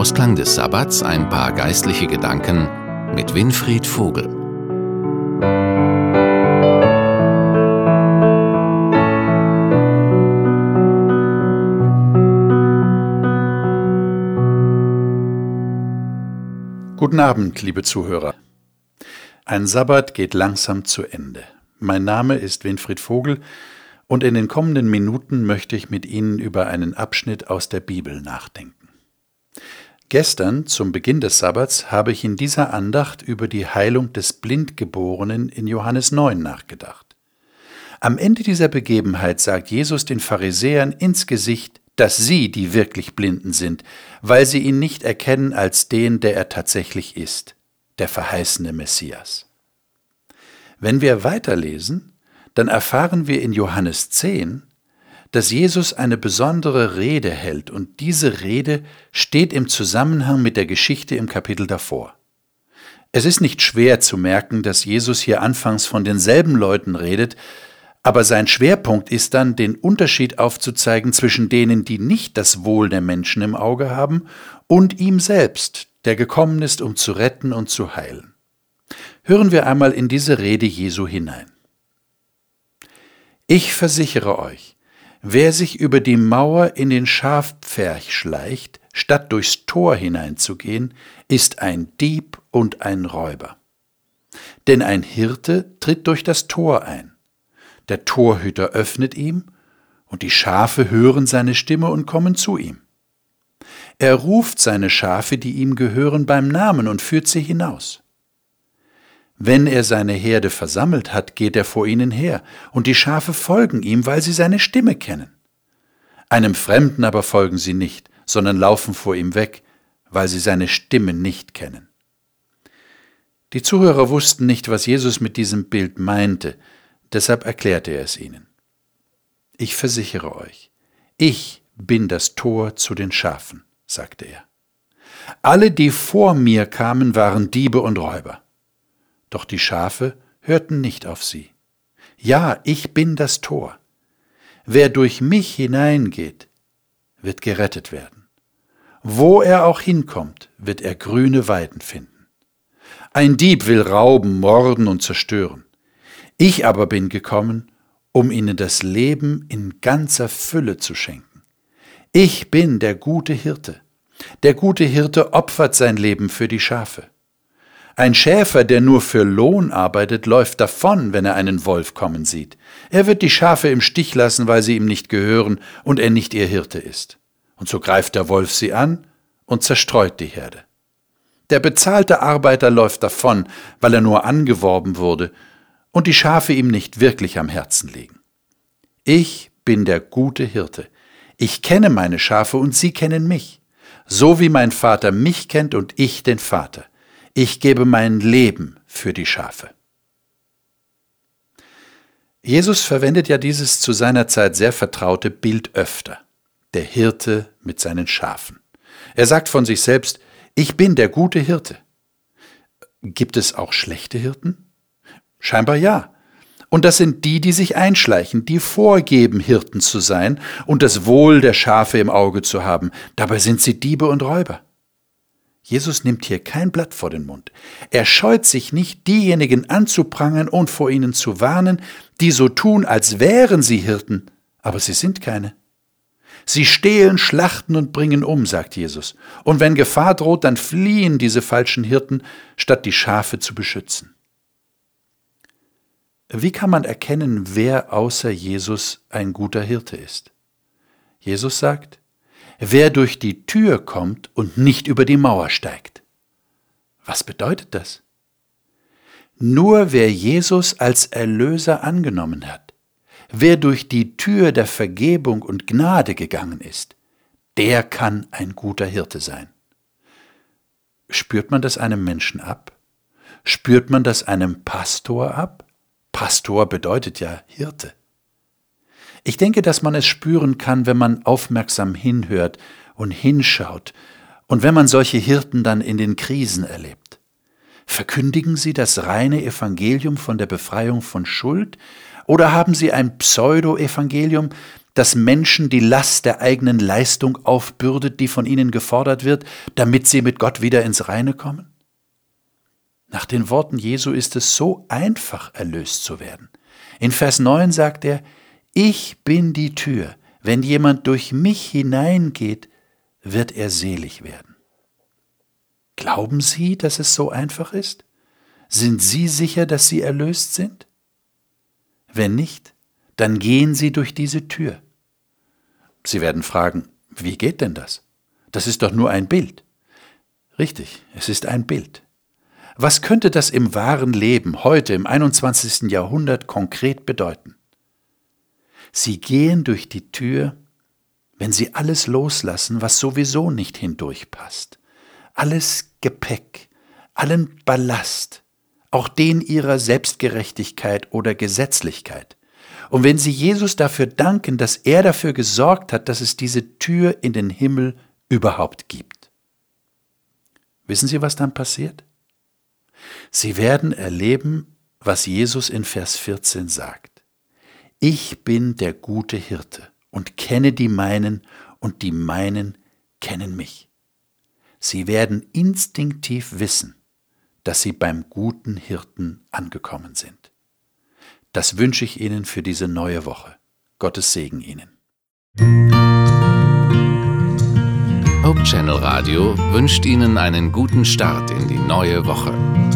Ausklang des Sabbats ein paar geistliche Gedanken mit Winfried Vogel. Guten Abend, liebe Zuhörer. Ein Sabbat geht langsam zu Ende. Mein Name ist Winfried Vogel und in den kommenden Minuten möchte ich mit Ihnen über einen Abschnitt aus der Bibel nachdenken. Gestern, zum Beginn des Sabbats, habe ich in dieser Andacht über die Heilung des Blindgeborenen in Johannes 9 nachgedacht. Am Ende dieser Begebenheit sagt Jesus den Pharisäern ins Gesicht, dass sie die wirklich Blinden sind, weil sie ihn nicht erkennen als den, der er tatsächlich ist, der verheißene Messias. Wenn wir weiterlesen, dann erfahren wir in Johannes 10, dass Jesus eine besondere Rede hält und diese Rede steht im Zusammenhang mit der Geschichte im Kapitel davor. Es ist nicht schwer zu merken, dass Jesus hier anfangs von denselben Leuten redet, aber sein Schwerpunkt ist dann, den Unterschied aufzuzeigen zwischen denen, die nicht das Wohl der Menschen im Auge haben, und ihm selbst, der gekommen ist, um zu retten und zu heilen. Hören wir einmal in diese Rede Jesu hinein. Ich versichere euch, Wer sich über die Mauer in den Schafpferch schleicht, statt durchs Tor hineinzugehen, ist ein Dieb und ein Räuber. Denn ein Hirte tritt durch das Tor ein. Der Torhüter öffnet ihm, und die Schafe hören seine Stimme und kommen zu ihm. Er ruft seine Schafe, die ihm gehören, beim Namen und führt sie hinaus. Wenn er seine Herde versammelt hat, geht er vor ihnen her, und die Schafe folgen ihm, weil sie seine Stimme kennen. Einem Fremden aber folgen sie nicht, sondern laufen vor ihm weg, weil sie seine Stimme nicht kennen. Die Zuhörer wussten nicht, was Jesus mit diesem Bild meinte, deshalb erklärte er es ihnen. Ich versichere euch, ich bin das Tor zu den Schafen, sagte er. Alle, die vor mir kamen, waren Diebe und Räuber doch die Schafe hörten nicht auf sie. Ja, ich bin das Tor. Wer durch mich hineingeht, wird gerettet werden. Wo er auch hinkommt, wird er grüne Weiden finden. Ein Dieb will rauben, morden und zerstören. Ich aber bin gekommen, um ihnen das Leben in ganzer Fülle zu schenken. Ich bin der gute Hirte. Der gute Hirte opfert sein Leben für die Schafe. Ein Schäfer, der nur für Lohn arbeitet, läuft davon, wenn er einen Wolf kommen sieht. Er wird die Schafe im Stich lassen, weil sie ihm nicht gehören und er nicht ihr Hirte ist. Und so greift der Wolf sie an und zerstreut die Herde. Der bezahlte Arbeiter läuft davon, weil er nur angeworben wurde und die Schafe ihm nicht wirklich am Herzen liegen. Ich bin der gute Hirte. Ich kenne meine Schafe und sie kennen mich, so wie mein Vater mich kennt und ich den Vater ich gebe mein Leben für die Schafe. Jesus verwendet ja dieses zu seiner Zeit sehr vertraute Bild öfter. Der Hirte mit seinen Schafen. Er sagt von sich selbst, ich bin der gute Hirte. Gibt es auch schlechte Hirten? Scheinbar ja. Und das sind die, die sich einschleichen, die vorgeben, Hirten zu sein und das Wohl der Schafe im Auge zu haben. Dabei sind sie Diebe und Räuber. Jesus nimmt hier kein Blatt vor den Mund. Er scheut sich nicht, diejenigen anzuprangern und vor ihnen zu warnen, die so tun, als wären sie Hirten, aber sie sind keine. Sie stehlen, schlachten und bringen um, sagt Jesus. Und wenn Gefahr droht, dann fliehen diese falschen Hirten, statt die Schafe zu beschützen. Wie kann man erkennen, wer außer Jesus ein guter Hirte ist? Jesus sagt, wer durch die Tür kommt und nicht über die Mauer steigt. Was bedeutet das? Nur wer Jesus als Erlöser angenommen hat, wer durch die Tür der Vergebung und Gnade gegangen ist, der kann ein guter Hirte sein. Spürt man das einem Menschen ab? Spürt man das einem Pastor ab? Pastor bedeutet ja Hirte. Ich denke, dass man es spüren kann, wenn man aufmerksam hinhört und hinschaut und wenn man solche Hirten dann in den Krisen erlebt. Verkündigen sie das reine Evangelium von der Befreiung von Schuld oder haben sie ein Pseudo-Evangelium, dass Menschen die Last der eigenen Leistung aufbürdet, die von ihnen gefordert wird, damit sie mit Gott wieder ins Reine kommen? Nach den Worten Jesu ist es so einfach, erlöst zu werden. In Vers 9 sagt er, Ich bin die Tür, wenn jemand durch mich hineingeht, wird er selig werden. Glauben Sie, dass es so einfach ist? Sind Sie sicher, dass Sie erlöst sind? Wenn nicht, dann gehen Sie durch diese Tür. Sie werden fragen, wie geht denn das? Das ist doch nur ein Bild. Richtig, es ist ein Bild. Was könnte das im wahren Leben heute im 21. Jahrhundert konkret bedeuten? Sie gehen durch die Tür, wenn Sie alles loslassen, was sowieso nicht hindurchpasst. Alles Gepäck, allen Ballast, auch den Ihrer Selbstgerechtigkeit oder Gesetzlichkeit. Und wenn Sie Jesus dafür danken, dass er dafür gesorgt hat, dass es diese Tür in den Himmel überhaupt gibt. Wissen Sie, was dann passiert? Sie werden erleben, was Jesus in Vers 14 sagt. Ich bin der gute Hirte und kenne die meinen und die meinen kennen mich. Sie werden instinktiv wissen, dass sie beim guten Hirten angekommen sind. Das wünsche ich Ihnen für diese neue Woche. Gottes Segen Ihnen. Hope Channel Radio wünscht Ihnen einen guten Start in die neue Woche.